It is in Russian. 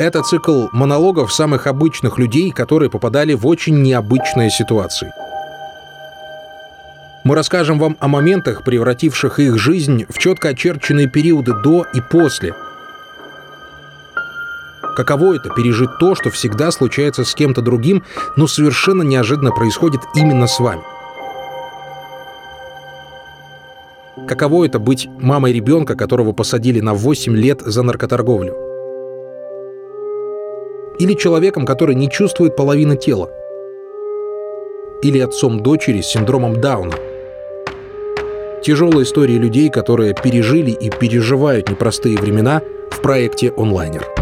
Это цикл монологов самых обычных людей, которые попадали в очень необычные ситуации. Мы расскажем вам о моментах, превративших их жизнь в четко очерченные периоды до и после. Каково это пережить то, что всегда случается с кем-то другим, но совершенно неожиданно происходит именно с вами? Каково это быть мамой ребенка, которого посадили на 8 лет за наркоторговлю? Или человеком, который не чувствует половины тела? Или отцом дочери с синдромом Дауна? Тяжелые истории людей, которые пережили и переживают непростые времена в проекте «Онлайнер».